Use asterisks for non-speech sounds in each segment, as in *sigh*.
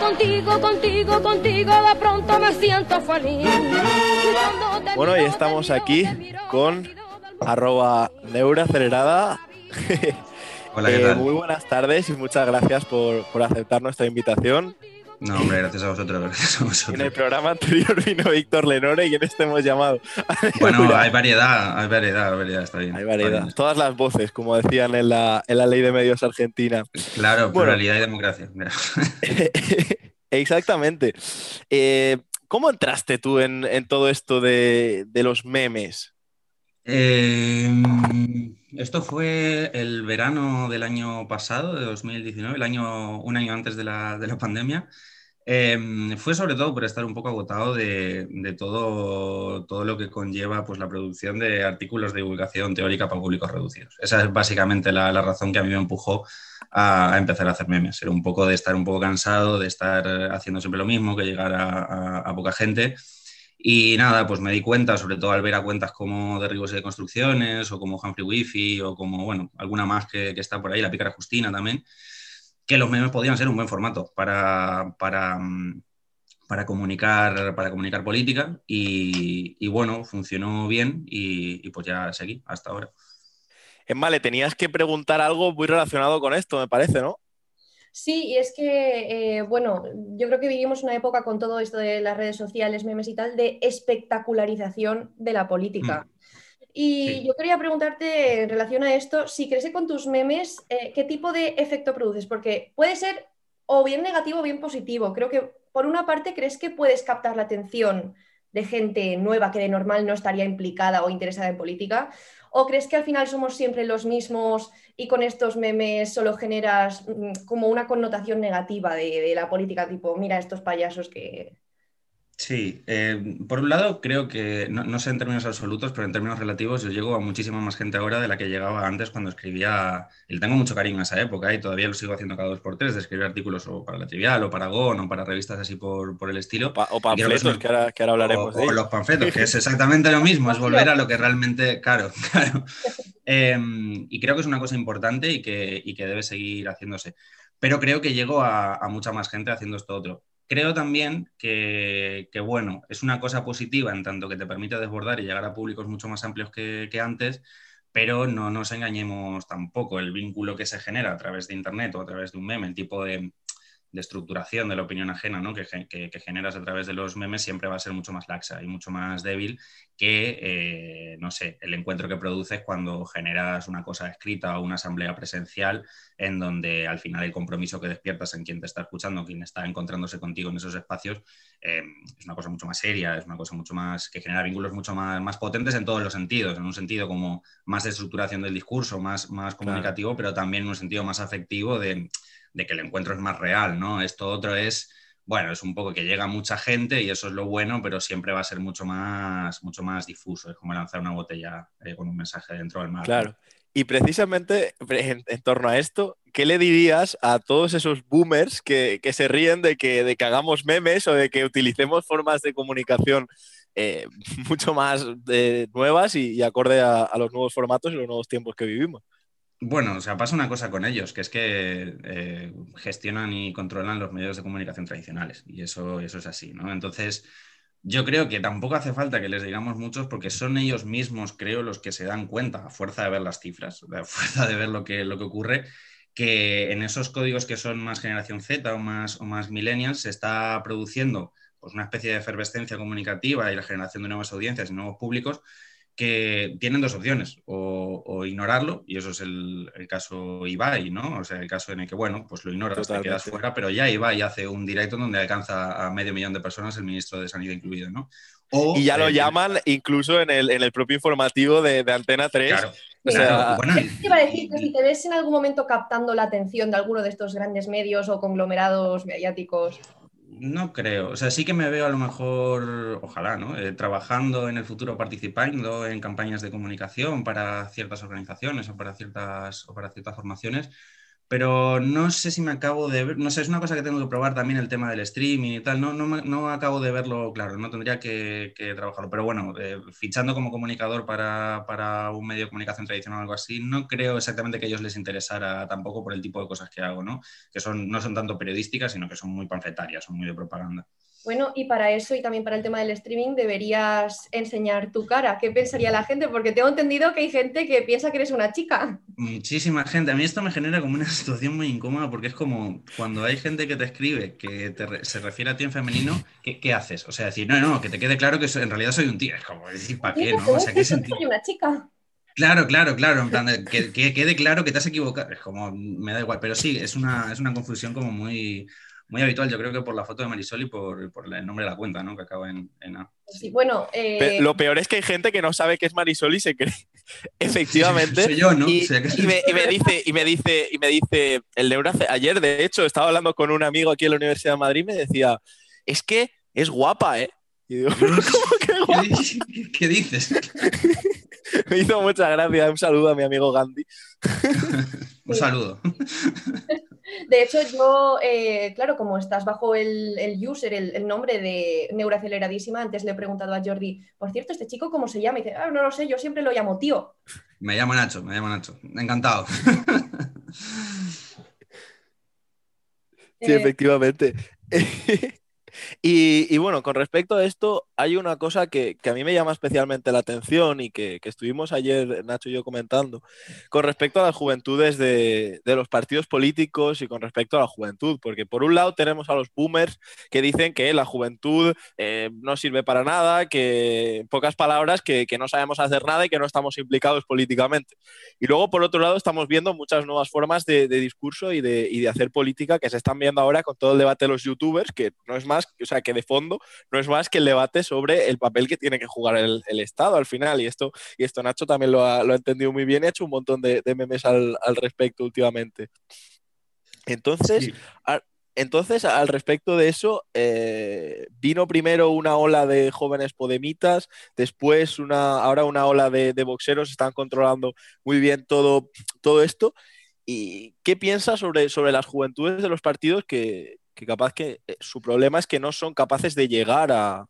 contigo, contigo, contigo, de pronto me siento feliz. Bueno, y estamos aquí con arroba neuracelerada. Hola, ¿qué Eh, muy buenas tardes y muchas gracias por, por aceptar nuestra invitación. No, hombre, gracias a vosotros, gracias a En el vosotros. programa anterior vino Víctor Lenore y en este hemos llamado. *laughs* Bueno, hay variedad, hay variedad, hay variedad, está bien. Hay está variedad. bien. Todas las voces, como decían en la, en la ley de medios argentina. Claro, Bueno. pluralidad y democracia. Mira. *laughs* Exactamente. Eh, ¿Cómo entraste tú en, en todo esto de, de los memes? Eh, esto fue el verano del año pasado, de 2019, el año, un año antes de la, de la pandemia. Eh, fue sobre todo por estar un poco agotado de, de todo, todo lo que conlleva pues, la producción de artículos de divulgación teórica para públicos reducidos. Esa es básicamente la, la razón que a mí me empujó a, empezar a hacer memes. Era un poco de estar un poco cansado, de estar haciendo siempre lo mismo, que llegar a- a poca gente. Y nada, pues me di cuenta, sobre todo al ver a cuentas como Derribos de Construcciones, o como Humphrey Wifi, o como, bueno, alguna más que, que está por ahí, la Pícara Justina también, que los memes podían ser un buen formato para, para, mm, para, comunicar, para comunicar política. Y, y bueno, funcionó bien y, y pues ya seguí hasta ahora. En Vale, tenías que preguntar algo muy relacionado con esto, me parece, ¿no? Sí, y es que, eh, bueno, yo creo que vivimos una época con todo esto de las redes sociales, memes y tal, de espectacularización de la política. Y Sí. yo quería preguntarte en relación a esto, si crees que con tus memes, eh, ¿qué tipo de efecto produces? Porque puede ser o bien negativo o bien positivo. Creo que, por una parte, ¿crees que puedes captar la atención de gente nueva que de normal no estaría implicada o interesada en política? ¿O crees que al final somos siempre los mismos y con estos memes solo generas mm, como una connotación negativa de, de la política, tipo, mira estos payasos que... Sí, eh, por un lado creo que, no, no sé en términos absolutos, pero en términos relativos yo llego a muchísima más gente ahora de la que llegaba antes cuando escribía, y le tengo mucho cariño a esa época y todavía lo sigo haciendo cada dos por tres, de escribir artículos o para La Trivial o para Gon o para revistas así por, por el estilo. Pa- o que es panfletos, una- que ahora, que ahora hablaremos o, de o los panfletos, que es *laughs* exactamente lo mismo, es volver a lo que realmente, claro, *laughs* claro. Eh, y creo que es una cosa importante y que, y que debe seguir haciéndose. Pero creo que llego a, a mucha más gente haciendo esto otro. Creo también que, bueno, es una cosa positiva en tanto que te permite desbordar y llegar a públicos mucho más amplios que antes, pero no nos engañemos tampoco. El vínculo que se genera a través de Internet o a través de un meme, el tipo de, de estructuración de la opinión ajena ¿no? que, gen- que- que generas a través de los memes siempre va a ser mucho más laxa y mucho más débil que, eh, no sé, el encuentro que produces cuando generas una cosa escrita o una asamblea presencial en donde al final el compromiso que despiertas en quien te está escuchando, quien está encontrándose contigo en esos espacios, eh, es una cosa mucho más seria, es una cosa mucho más que genera vínculos mucho más, más potentes en todos los sentidos, en un sentido como más de estructuración del discurso, más, más comunicativo, pero también en un sentido más afectivo de, de que el encuentro es más real, ¿no? Esto otro es, bueno, es un poco que llega mucha gente y eso es lo bueno, pero siempre va a ser mucho más, mucho más difuso, es como lanzar una botella eh, con un mensaje dentro del mar. Claro. Y precisamente en, torno a esto, ¿qué le dirías a todos esos boomers que, que se ríen de que, de que hagamos memes o de que utilicemos formas de comunicación eh, *laughs* mucho más eh, nuevas y, y acorde a, a los nuevos formatos y los nuevos tiempos que vivimos? Bueno, o sea, pasa una cosa con ellos, que es que eh, gestionan y controlan los medios de comunicación tradicionales, y eso, eso es así, ¿no? Entonces, yo creo que tampoco hace falta que les digamos muchos, porque son ellos mismos, creo, los que se dan cuenta, a fuerza de ver las cifras, *laughs* a fuerza de ver lo que, lo que ocurre, que en esos códigos que son más generación Z o más, o más millennials se está produciendo pues, una especie de efervescencia comunicativa y la generación de nuevas audiencias y nuevos públicos que tienen dos opciones, o, o ignorarlo, y eso es el, el, caso Ibai, ¿no? O sea, el caso en el que, bueno, pues lo ignoras, Totalmente. te quedas fuera, pero ya Ibai hace un directo donde alcanza a medio millón de personas, el ministro de Sanidad incluido, ¿no? O, y ya lo eh, llaman incluso en el, en el, propio informativo de, de Antena 3. Claro. O sea, claro, bueno, te iba a decir que si te ves en algún momento captando la atención de alguno de estos grandes medios o conglomerados mediáticos. No creo. O sea, sí que me veo a lo mejor, ojalá, ¿no? Eh, trabajando en el futuro, participando en campañas de comunicación para ciertas organizaciones o para ciertas, o para ciertas formaciones, pero no sé si me acabo de ver, no sé, es una cosa que tengo que probar también el tema del streaming y tal, no, no, no acabo de verlo claro, no tendría que, trabajarlo, pero bueno, eh, fichando como comunicador para, para, un medio de comunicación tradicional o algo así, no creo exactamente que a ellos les interesara tampoco por el tipo de cosas que hago, ¿no? Que son, no son tanto periodísticas, sino que son muy panfletarias, son muy de propaganda. Bueno, y para eso y también para el tema del streaming deberías enseñar tu cara. ¿Qué pensaría la gente? Porque tengo entendido que hay gente que piensa que eres una chica. Muchísima gente. A mí esto me genera como una *laughs* situación muy incómoda porque es como cuando hay gente que te escribe que se refiere a ti en femenino, ¿qué, haces? O sea, decir, no, no, que te quede claro que en realidad soy un tío. Es como decir, ¿para qué? ¿no? O sea, ¿qué sentido? Soy una chica. Claro, claro, claro. que, quede claro que te has equivocado. Es como, me da igual. Pero sí, es una, es una confusión como muy muy habitual, yo creo que por la foto de Marisol y por, el nombre de la cuenta, ¿no? Que acaba en, A. Sí, bueno. Eh, lo peor es que hay gente que no sabe que es Marisol y se cree. *laughs* Efectivamente. Soy yo, ¿no? Y, me, *laughs* dice, y me dice, y me dice, el Neura, ayer de hecho estaba hablando con un amigo aquí en la Universidad de Madrid y me decía, es que es guapa, ¿eh? Y digo, *laughs* ¿cómo que guapa? ¿Qué dices? me hizo mucha gracia. Un saludo a mi amigo Gandhi. un saludo. De hecho, yo, eh, claro, como estás bajo el, user, el, nombre de Neuroaceleradísima, antes le he preguntado a Jordi, por cierto, ¿este chico cómo se llama? Y dice, ah, no lo sé, yo siempre lo llamo tío. Me llamo Nacho, me llamo Nacho. Encantado. Sí, efectivamente. *laughs* Y, bueno, con respecto a esto, hay una cosa que, a mí me llama especialmente la atención y que, estuvimos ayer, Nacho y yo, comentando, con respecto a las juventudes de, los partidos políticos y con respecto a la juventud, porque por un lado tenemos a los boomers que dicen que la juventud eh, no sirve para nada, que en pocas palabras, que, no sabemos hacer nada y que no estamos implicados políticamente. Y luego, por otro lado, estamos viendo muchas nuevas formas de, discurso y de, y de hacer política que se están viendo ahora con todo el debate de los youtubers, que no es más o sea, que de fondo no es más que el debate sobre el papel que tiene que jugar el, Estado al final. Y esto, y esto Nacho también lo ha, entendido muy bien y ha hecho un montón de, memes al, respecto últimamente. Entonces, entonces, al respecto de eso, eh, vino primero una ola de jóvenes podemitas, después una, ahora una ola de, boxeros, están controlando muy bien todo, todo esto. ¿Y qué piensas sobre, sobre las juventudes de los partidos que, que capaz que eh, su problema es que no son capaces de llegar a,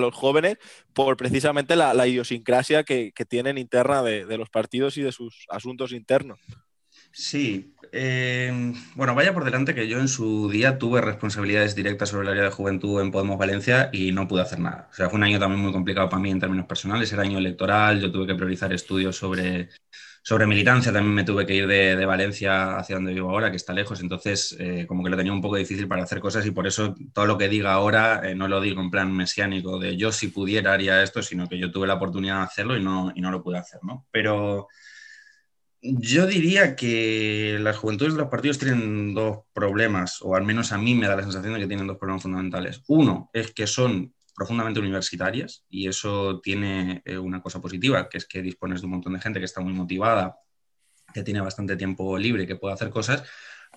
los jóvenes por precisamente la, idiosincrasia que, tienen interna de, los partidos y de sus asuntos internos. Sí, em, bueno, vaya por delante que yo en su día tuve responsabilidades directas sobre el área de juventud en Podemos Valencia y no pude hacer nada. O sea, fue un año también muy complicado para mí en términos personales, era año electoral, yo tuve que priorizar estudios sobre sobre militancia también me tuve que ir de, Valencia hacia donde vivo ahora, que está lejos, entonces eh, como que lo tenía un poco difícil para hacer cosas y por eso todo lo que diga ahora eh, no lo digo en plan mesiánico de yo si pudiera haría esto, sino que yo tuve la oportunidad de hacerlo y no, y no lo pude hacer, ¿no? Pero yo diría que las juventudes de los partidos tienen dos problemas, o al menos a mí me da la sensación de que tienen dos problemas fundamentales. Uno es que son profundamente universitarias y eso tiene eh, una cosa positiva, que es que dispones de un montón de gente que está muy motivada, que tiene bastante tiempo libre, que puede hacer cosas,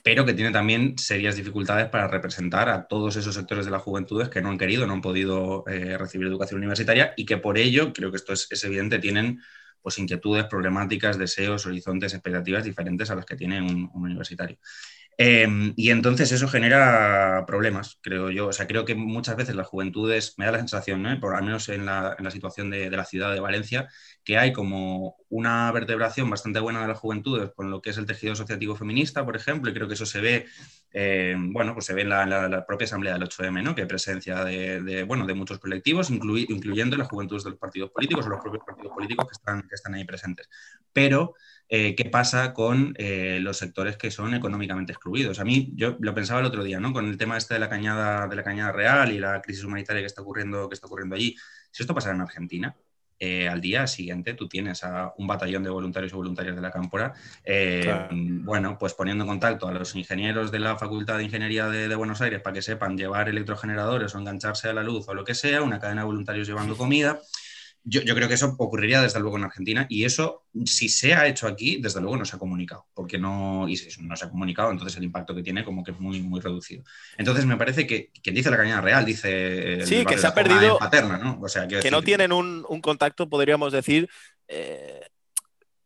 pero que tiene también serias dificultades para representar a todos esos sectores de las juventudes que no han querido, no han podido eh, recibir educación universitaria y que por ello, creo que esto es, evidente, tienen pues inquietudes, problemáticas, deseos, horizontes, expectativas diferentes a las que tiene un universitario. Em, y entonces eso genera problemas, creo yo. O sea, creo que muchas veces las juventudes, me da la sensación, por al menos en la, situación de, la ciudad de Valencia, que hay como una vertebración bastante buena de las juventudes con lo que es el tejido asociativo feminista, por ejemplo, y creo que eso se ve, em, bueno, pues se ve en la, propia asamblea del 8M, ¿no? Que presencia de, bueno, de muchos colectivos, incluyendo las juventudes de los partidos políticos o los propios partidos políticos que están, que están ahí presentes. Pero eh, qué pasa con eh, los sectores que son económicamente excluidos. A mí, yo lo pensaba el otro día, ¿no? Con el tema este de la cañada, de la cañada real y la crisis humanitaria que está ocurriendo, que está ocurriendo allí. Si esto pasara en Argentina, eh, al día siguiente tú tienes a un batallón de voluntarios y voluntarias de la Cámpora, bueno, pues poniendo en contacto a los ingenieros de la Facultad de Ingeniería de, de, Buenos Aires para que sepan llevar electrogeneradores o engancharse a la luz o lo que sea, una cadena de voluntarios llevando comida. Yo, creo que eso ocurriría desde luego en Argentina y eso, si se ha hecho aquí, desde luego no se ha comunicado, porque no, y si no se ha comunicado, entonces el impacto que tiene como que es muy, muy reducido. Entonces me parece que quien dice la cañada real dice... Sí, que se ha perdido... Paterna, ¿no? O sea, que no tienen un, contacto, podríamos decir... Eh,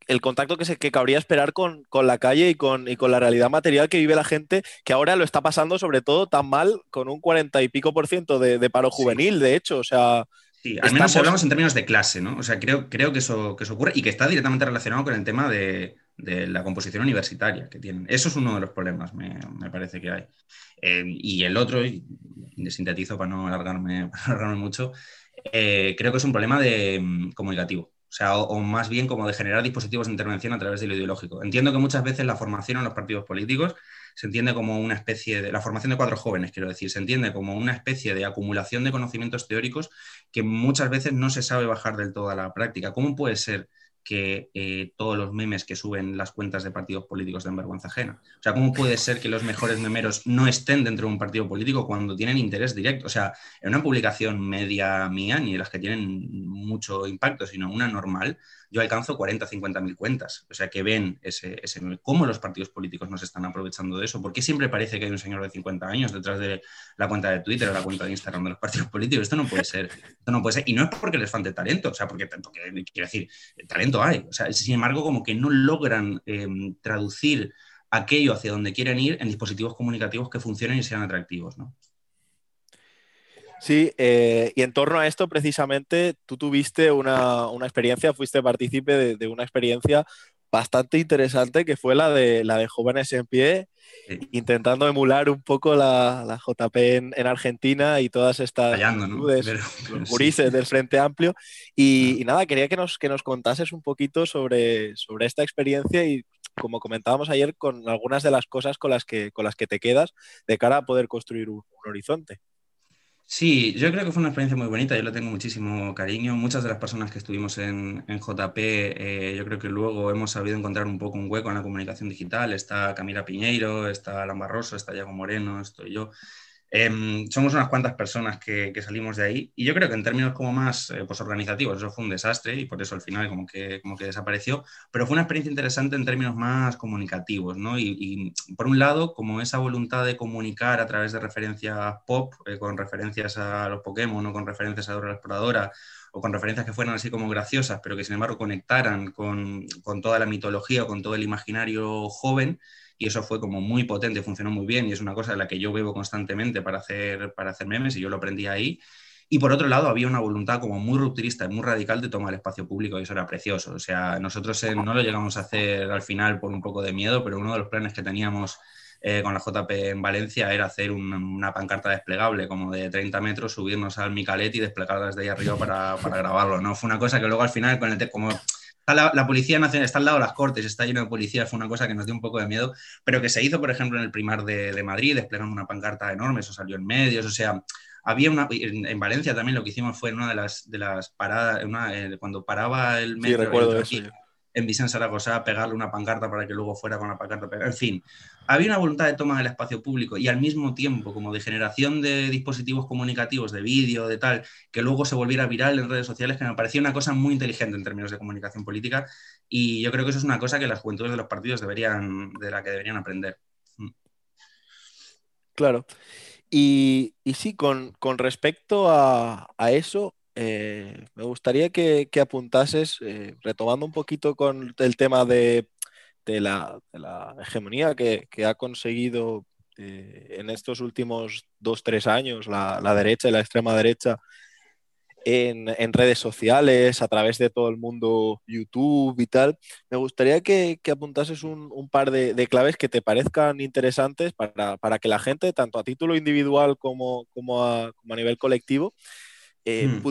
el contacto que, se, que cabría esperar con, la calle y con, y con la realidad material que vive la gente, que ahora lo está pasando sobre todo tan mal con un 40 y pico por ciento de, paro juvenil, de hecho, o sea... Sí, al menos si hablamos en términos de clase, ¿no? O sea, creo, creo que, eso, que eso ocurre y que está directamente relacionado con el tema de, la composición universitaria que tienen. Eso es uno de los problemas, me, parece que hay. Eh, y el otro, y sintetizo para no alargarme, *laughs* alargarme mucho, eh, creo que es un problema de, mm, comunicativo. O sea, o, más bien como de generar dispositivos de intervención a través de lo ideológico. Entiendo que muchas veces la formación en los partidos políticos se entiende como una especie de, la formación de cuatro jóvenes, quiero decir, se entiende como una especie de acumulación de conocimientos teóricos que muchas veces no se sabe bajar del todo a la práctica. ¿Cómo puede ser que eh, todos los memes que suben las cuentas de partidos políticos den vergüenza ajena. O sea, ¿cómo puede ser que los mejores memeros no estén dentro de un partido político cuando tienen interés directo? O sea, en una publicación media mía, ni de las que tienen mucho impacto, sino una normal, yo alcanzo 40, 50 mil cuentas. O sea, que ven ese, ese, cómo los partidos políticos nos están aprovechando de eso. ¿Por qué siempre parece que hay un señor de 50 años detrás de la cuenta de Twitter o la cuenta de Instagram de los partidos políticos? Esto no puede ser. No puede. Y no es porque les falte talento, o sea, porque, porque quiero decir, talento hay. O sea, sin embargo, como que no logran em, traducir aquello hacia donde quieren ir en dispositivos comunicativos que funcionen y sean atractivos, ¿no? Sí, eh, y en torno a esto, precisamente, tú tuviste una, experiencia, fuiste partícipe de, una experiencia bastante interesante que fue la de, la de Jóvenes en Pie, intentando emular un poco la, JP en, Argentina y todas estas actitudes, del Frente Amplio. Y, nada, quería que nos, que nos contases un poquito sobre, sobre esta experiencia y como comentábamos ayer, con algunas de las cosas con las que, con las que te quedas de cara a poder construir un horizonte. Sí, yo creo que fue una experiencia muy bonita, yo le tengo muchísimo cariño. Muchas de las personas que estuvimos en, JP, eh, yo creo que luego hemos sabido encontrar un poco un hueco en la comunicación digital. Está Camila Piñeiro, está Alan Barroso, está Diego Moreno, estoy yo. Em, somos unas cuantas personas que, salimos de ahí y yo creo que en términos como más eh, pues organizativos eso fue un desastre y por eso al final como que, como que desapareció, pero fue una experiencia interesante en términos más comunicativos, ¿no? Y, por un lado, como esa voluntad de comunicar a través de referencias pop, eh, con referencias a los Pokémon o con referencias a Dora la Exploradora o con referencias que fueran así como graciosas, pero que sin embargo conectaran con, con toda la mitología o con todo el imaginario joven, y eso fue como muy potente, funcionó muy bien y es una cosa de la que yo bebo constantemente para hacer, para hacer memes y yo lo aprendí ahí. Y por otro lado, había una voluntad como muy rupturista y muy radical de tomar espacio público y eso era precioso. O sea, nosotros no lo llegamos a hacer al final por un poco de miedo, pero uno de los planes que teníamos eh, con la JP en Valencia era hacer una, pancarta desplegable como de 30 metros, subirnos al Micalet y desplegarla desde ahí arriba para, para, grabarlo. ¿no? Fue una cosa que luego al final, con el como la, Policía Nacional, está al lado de las Cortes, está lleno de policías, fue una cosa que nos dio un poco de miedo, pero que se hizo, por ejemplo, en el primar de, Madrid, desplegando una pancarta enorme, eso salió en medios, o sea, había una, en, Valencia también lo que hicimos fue en una de las, de las paradas, eh, cuando paraba el metro, en Vicente Zaragoza pegarle una pancarta para que luego fuera con la pancarta. En fin, había una voluntad de toma del espacio público y al mismo tiempo como de generación de dispositivos comunicativos, de vídeo, de tal, que luego se volviera viral en redes sociales, que me parecía una cosa muy inteligente en términos de comunicación política y yo creo que eso es una cosa que las juventudes de los partidos deberían, de la que deberían aprender. Mm. Claro. Y, sí, con, respecto a, a eso, eh, me gustaría que, apuntases, eh, retomando un poquito con el tema de, la, hegemonía que, ha conseguido eh, en estos últimos dos, tres años la, derecha y la extrema derecha en, redes sociales, a través de todo el mundo YouTube y tal. Me gustaría que, apuntases un, par de, claves que te parezcan interesantes para, que la gente, tanto a título individual como, a nivel colectivo, eh, hmm.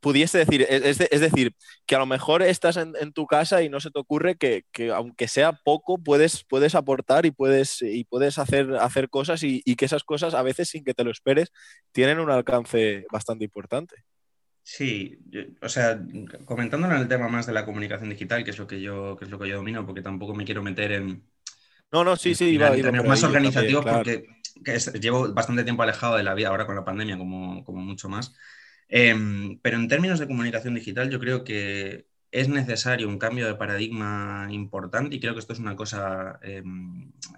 pudiese decir, es, decir, que a lo mejor estás en, tu casa y no se te ocurre que, aunque sea poco, puedes, puedes aportar y puedes, y puedes hacer, hacer cosas y, que esas cosas a veces sin que te lo esperes tienen un alcance bastante importante. Sí, o sea, comentándolo en el tema más de la comunicación digital, que es lo que yo, que es lo que yo domino, porque tampoco me quiero meter en... No, no, sí, sí, más organizativos porque llevo bastante tiempo alejado de la vida ahora con la pandemia, como, como mucho más. Em, pero en términos de comunicación digital, yo creo que es necesario un cambio de paradigma importante y creo que esto es una cosa eh,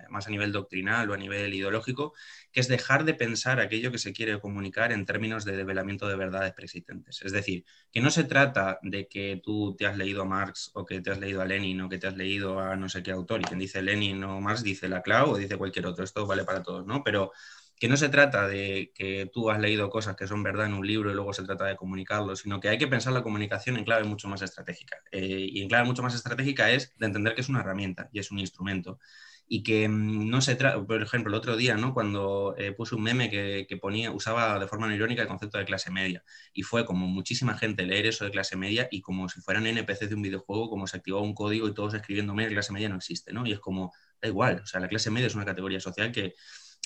más a nivel doctrinal o a nivel ideológico, que es dejar de pensar aquello que se quiere comunicar en términos de develamiento de verdades preexistentes. Es decir, que no se trata de que tú te has leído a Marx o que te has leído a Lenin o que te has leído a no sé qué autor y quien dice Lenin o Marx dice la Clau o dice cualquier otro. Esto vale para todos, ¿no? Pero que no se trata de que tú has leído cosas que son verdad en un libro y luego se trata de comunicarlo, sino que hay que pensar la comunicación en clave mucho más estratégica. Eh, y en clave mucho más estratégica es de entender que es una herramienta y es un instrumento. Y que mm, no se trata, por ejemplo, el otro día, ¿no? cuando eh, puse un meme que, ponía, usaba de forma irónica el concepto de clase media. Y fue como muchísima gente leer eso de clase media y como si fueran NPCs de un videojuego, como se activaba un código y todos escribiendo media, clase media no existe, ¿no? Y es como, da igual, o sea, la clase media es una categoría social que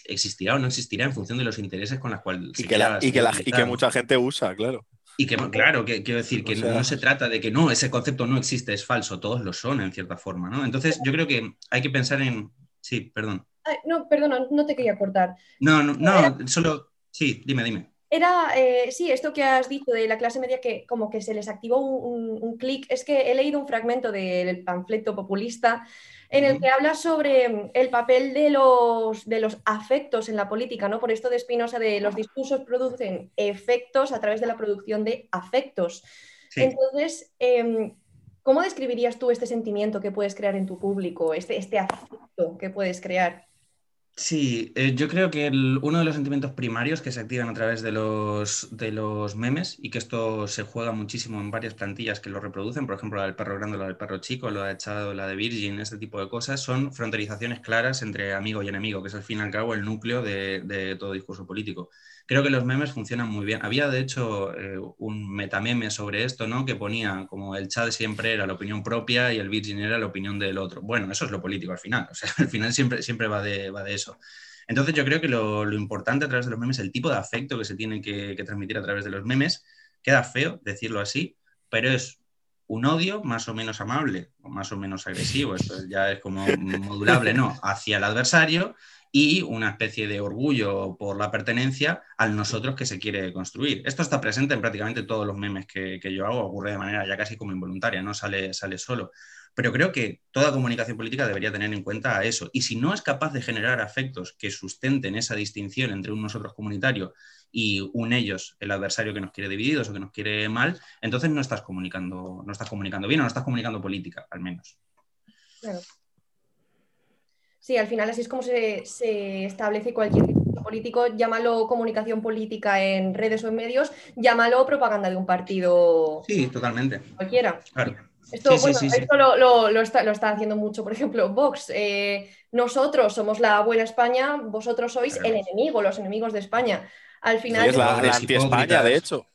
existirá o no existirá en función de los intereses con los cuales y, que, y, que, y que mucha gente usa, claro. Y que, claro, que, quiero decir que no se trata de que no, ese concepto no existe, es falso, todos lo son en cierta forma, ¿no? Entonces, yo creo que hay que pensar en. Sí, perdón. no, perdona, no te quería cortar. No, no, no, solo. Sí, dime, dime. Era, eh, sí, esto que has dicho de la clase media que como que se les activó un, un clic, es que he leído un fragmento del panfleto populista en el que habla sobre mm, el papel de los, de los afectos en la política, ¿no? Por esto de Spinoza de los discursos producen efectos a través de la producción de afectos. Entonces, em, ¿cómo describirías tú este sentimiento que puedes crear en tu público, este, este afecto que puedes crear? Sí, eh, yo creo que uno de los sentimientos primarios que se activan a través de los, de los memes y que esto se juega muchísimo en varias plantillas que lo reproducen, por ejemplo la del perro grande, la del perro chico, la de echado, la de Virgin, este tipo de cosas, son fronterizaciones claras entre amigo y enemigo, que es al fin y al cabo el núcleo de, de todo discurso político creo que los memes funcionan muy bien. Había, de hecho, eh, un metameme sobre esto, ¿no? Que ponía como el chat siempre era la opinión propia y el Virgin era la opinión del otro. Bueno, eso es lo político al final. *laughs* O sea, al final siempre, siempre va, de, va de eso. Entonces yo creo que lo, importante a través de los memes, el tipo de afecto que se tiene que, transmitir a través de los memes, queda feo decirlo así, pero es un odio más o menos amable, o más o menos agresivo, esto ya es como modulable, ¿no? *laughs* Hacia el adversario y una especie de orgullo por la pertenencia al nosotros que se quiere construir. Esto está presente en prácticamente todos los memes que, yo hago, ocurre de manera ya casi como involuntaria, no sale, sale solo. Pero creo que toda comunicación política debería tener en cuenta eso. Y si no es capaz de generar afectos que sustenten esa distinción entre un nosotros comunitario y un ellos, el adversario que nos quiere divididos o que nos quiere mal, entonces no estás comunicando, no estás comunicando bien o no estás comunicando política, al menos. Claro. Sí, al final así es como se, establece cualquier político, llámalo comunicación política en redes o en medios, llámalo propaganda de un partido. Sí, totalmente. Cualquiera. Esto, lo, está, haciendo mucho, por ejemplo, Vox. Eh, nosotros somos la buena España, vosotros sois el enemigo, los enemigos de España. Al final. es la, anti-España, de hecho.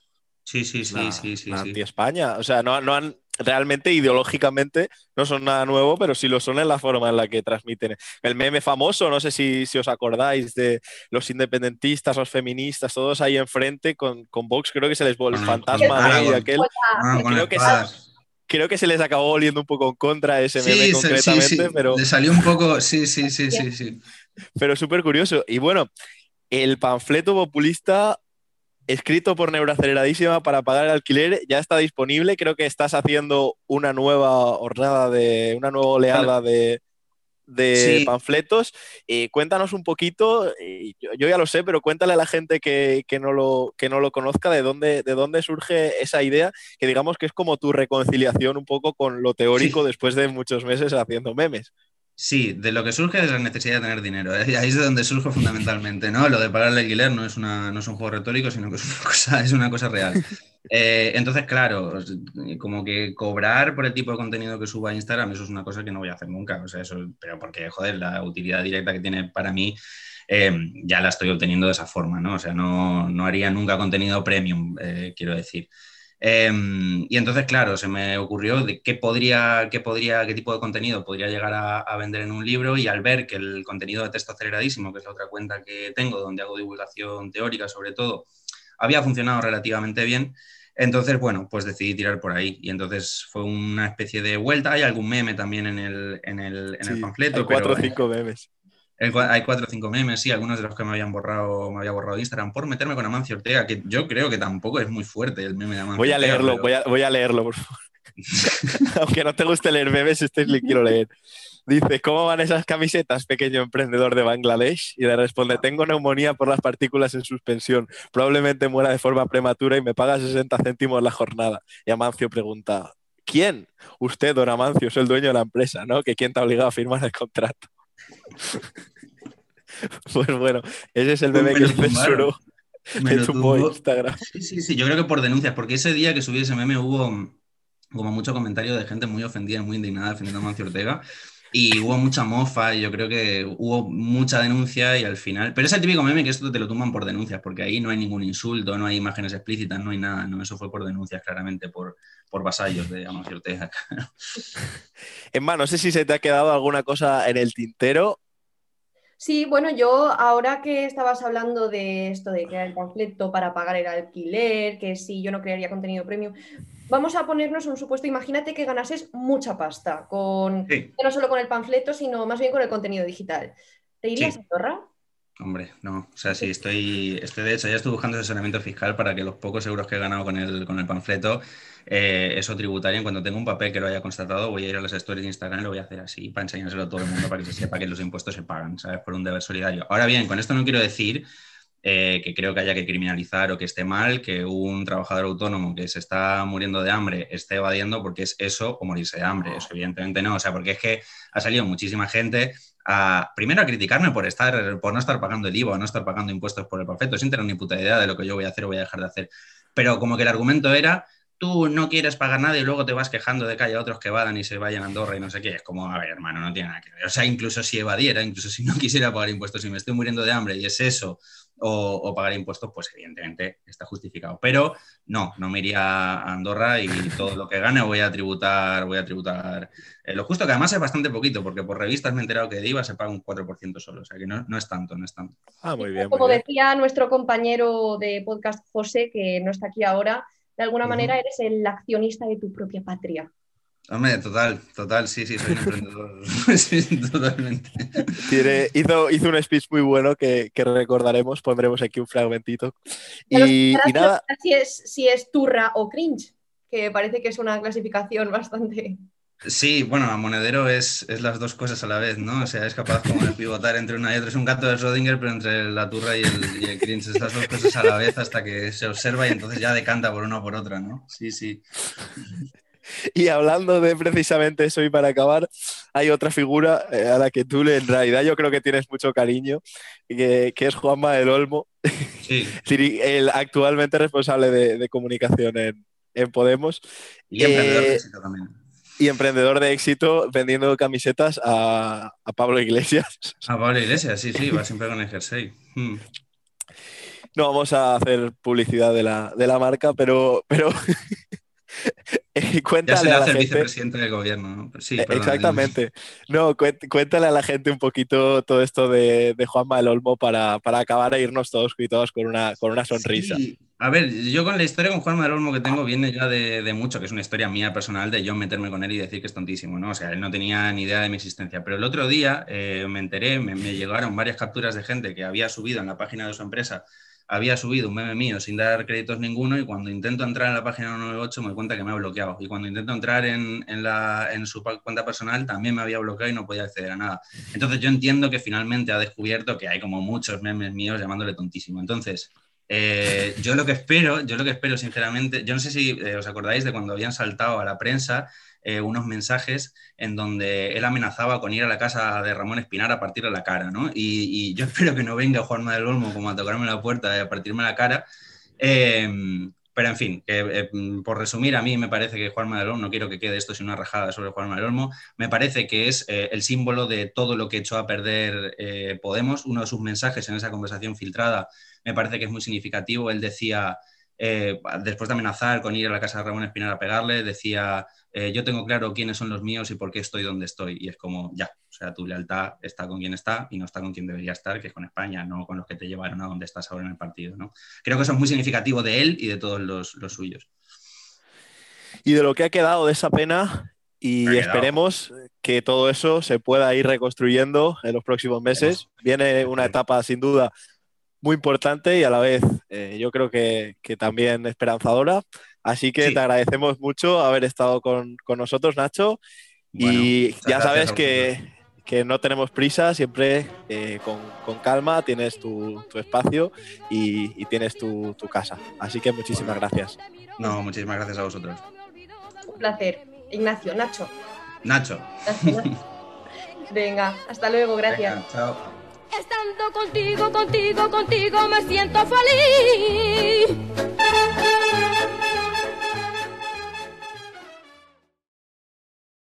Sí, sí, sí, sí, sí. Anti-España. O sea, no, no han realmente ideológicamente no son nada nuevo, pero sí lo son en la forma en la que transmiten. El meme famoso, no sé si, os acordáis de los independentistas, los feministas, todos ahí enfrente con, con Vox, creo que se les volvió el fantasma de aquel. creo, que se les acabó volviendo un poco en contra ese meme concretamente, pero. Le salió un poco, sí, sí, sí, sí, sí. *laughs* Pero súper curioso. Y bueno, el panfleto populista escrito por Neuroaceleradísima para pagar el alquiler, ya está disponible. Creo que estás haciendo una nueva jornada de una nueva oleada de, panfletos. Eh, cuéntanos un poquito, yo, ya lo sé, pero cuéntale a la gente que, no, lo, que no lo conozca de dónde, de dónde surge esa idea, que digamos que es como tu reconciliación un poco con lo teórico después de muchos meses haciendo memes. Sí, de lo que surge es la necesidad de tener dinero. ¿eh? Ahí es de donde surge fundamentalmente, ¿no? Lo de pagar el alquiler no es, una, no es un juego retórico, sino que es una *laughs* cosa, real. Eh, entonces, claro, como que cobrar por el tipo de contenido que suba a Instagram, eso es una cosa que no voy a hacer nunca. O sea, eso, pero porque, joder, la utilidad directa que tiene para mí eh, ya la estoy obteniendo de esa forma, ¿no? O sea, no, no haría nunca contenido premium, quiero decir. Em, y entonces, claro, se me ocurrió de qué podría, qué podría, qué tipo de contenido podría llegar a, vender en un libro y al ver que el contenido de texto aceleradísimo, que es la otra cuenta que tengo, donde hago divulgación teórica sobre todo, había funcionado relativamente bien. Entonces, bueno, pues decidí tirar por ahí. Y entonces fue una especie de vuelta. Hay algún meme también en el, en el, en el panfleto. Hay cuatro o cinco memes. Hay cuatro o cinco memes, sí, algunos de los que me habían borrado, me había borrado Instagram por meterme con Amancio Ortega, que yo creo que tampoco es muy fuerte el meme de Amancio Voy a leerlo, voy, a, voy a leerlo, por favor. *laughs* Aunque no te guste leer memes, este le quiero leer. Dice, ¿cómo van esas camisetas, pequeño emprendedor de Bangladesh? Y le responde, tengo neumonía por las partículas en suspensión. Probablemente muera de forma prematura y me paga 60 céntimos la jornada. Y Amancio pregunta, ¿quién? Usted, don Amancio, es el dueño de la empresa, ¿no? ¿Que quién te ha obligado a firmar el contrato? *laughs* pues bueno, ese es el bebé que censuró en tu Instagram. Sí, sí, sí, yo creo que por denuncias, porque ese día que subí ese meme hubo como mucho comentario de gente muy ofendida muy indignada defendiendo a Mancio Ortega. Y hubo mucha mofa y yo creo que hubo mucha denuncia y al final... Pero es el típico meme que esto te lo tumban por denuncias, porque ahí no hay ningún insulto, no hay imágenes explícitas, no hay nada, ¿no? Eso fue por denuncias claramente, por, por vasallos de Amancio Ortega. *laughs* Emma, no sé si se te ha quedado alguna cosa en el tintero Sí, bueno, yo ahora que estabas hablando de esto de crear el panfleto para pagar el alquiler, que si yo no crearía contenido premium, vamos a ponernos un supuesto, imagínate que ganases mucha pasta, con no solo con el panfleto, sino más bien con el contenido digital. ¿Te irías a Torra? Hombre, no. O sea, sí, estoy, estoy de hecho, ya estoy buscando asesoramiento fiscal para que los pocos euros que he ganado con el, con el panfleto eh, eso tributario. En cuanto tenga un papel que lo haya constatado, voy a ir a las stories de Instagram y lo voy a hacer así para enseñárselo a todo el mundo para que se sepa que los impuestos se pagan, ¿sabes? Por un deber solidario. Ahora bien, con esto no quiero decir eh, que creo que haya que criminalizar o que esté mal que un trabajador autónomo que se está muriendo de hambre esté evadiendo porque es eso o morirse de hambre. Eso evidentemente no. O sea, porque es que ha salido muchísima gente a, primero a criticarme por, estar, por no estar pagando el IVA no estar pagando impuestos por el perfecto, sin tener ni puta idea de lo que yo voy a hacer o voy a dejar de hacer. Pero como que el argumento era tú no quieres pagar nada y luego te vas quejando de que haya otros que vadan y se vayan a Andorra y no sé qué. Es como, a ver, hermano, no tiene nada que ver. O sea, incluso si evadiera, incluso si no *laughs* quisiera pagar impuestos y me estoy muriendo de hambre y es eso, o, pagar impuestos, pues evidentemente está justificado. Pero no, no me iría a Andorra y todo lo que gane voy a tributar, voy a tributar eh, lo justo, que además es bastante poquito, porque por revistas me he enterado que de IVA se paga un 4% solo, o sea que no, no, es tanto, no es tanto. Ah, muy bien. Como decía nuestro compañero de podcast José, que no está aquí ahora, de alguna manera eres el accionista de tu propia patria. Hombre, total, total, sí, sí, soy un emprendedor. *laughs* sí, totalmente. hizo, hizo un speech muy bueno que, recordaremos, pondremos aquí un fragmentito. Y, nada. Si es, si es turra o cringe, que parece que es una clasificación *laughs* bastante. Sí, bueno, Monedero es, es, las dos cosas a la vez, ¿no? O sea, es capaz como de pivotar entre una y otra. Es un gato de Schrödinger, pero entre la turra y el, y el cringe. Es las dos cosas a la vez hasta que se observa y entonces ya decanta por una o por otra, ¿no? Sí, sí. Y hablando de precisamente eso y para acabar, hay otra figura eh, a la que tú en realidad yo creo que tienes mucho cariño, que, que es Juanma del Olmo, sí. *laughs* el actualmente responsable de, de comunicación en, en, Podemos. Y emprendedor de eh, éxito también y emprendedor de éxito vendiendo camisetas a, Pablo Iglesias. *laughs* A Pablo Iglesias, sí, sí, va siempre con el jersey. Hmm. No vamos a hacer publicidad de la, de la marca, pero, pero *laughs* *laughs* cuéntale a la gente. vicepresidente del gobierno, ¿no? Sí, Exactamente. No, cuéntale a la gente un poquito todo esto de, de Juanma del Olmo para, para, acabar a irnos todos cuitados con una, con una sonrisa. A ver, yo con la historia con Juanma del Olmo que tengo viene ya de, de, mucho, que es una historia mía personal de yo meterme con él y decir que es tontísimo, ¿no? O sea, él no tenía ni idea de mi existencia. Pero el otro día eh, me enteré, me, me llegaron varias capturas de gente que había subido en la página de su empresa había subido un meme mío sin dar créditos ninguno y cuando intento entrar en la página 98 me cuenta que me ha bloqueado. Y cuando intento entrar en, la, en su cuenta personal también me había bloqueado y no podía acceder a nada. Entonces yo entiendo que finalmente ha descubierto que hay como muchos memes míos llamándole tontísimo. Entonces, eh, yo lo que espero, yo lo que espero sinceramente, yo no sé si eh, os acordáis de cuando habían saltado a la prensa eh, unos mensajes en donde él amenazaba con ir a la casa de Ramón Espinar a partirle la cara, ¿no? Y, yo *laughs* espero que no venga Juanma del Olmo como a tocarme la puerta y a partirme la cara. Em, pero en fin, eh, por resumir, a mí me parece que Juanma del Olmo, no quiero que quede esto sin una rajada sobre Juanma del Olmo, me parece que es eh, el símbolo de todo lo que echó a perder Podemos. Uno de sus mensajes en esa conversación filtrada me parece que es muy significativo. Él decía, después de amenazar con ir a la casa de Ramón Espinar a pegarle, decía, eh, yo tengo claro quiénes son los míos y por qué estoy donde estoy. Y es como, ya, o sea, tu lealtad está con quien está y no está con quien debería estar, que es con España, no con los que te llevaron a donde estás ahora en el partido. ¿no? Creo que eso es muy significativo de él y de todos los, suyos. Y de lo que ha quedado de esa pena, y esperemos que todo eso se pueda ir reconstruyendo en los próximos meses. Viene una etapa sin duda muy importante y a la vez eh, yo creo que, que, también esperanzadora. Así que Sí. te agradecemos mucho haber estado con, con nosotros, Nacho. Bueno, y ya sabes que, que no tenemos prisa, siempre eh, con, con calma tienes tu, tu espacio y, y tienes tu, tu casa. Así que muchísimas gracias. No, muchísimas gracias a vosotros. Un placer. Ignacio, Nacho. Nacho. Nacho, Nacho. *laughs* Venga, hasta luego, gracias. Venga, chao. Estando contigo, contigo, contigo me siento feliz.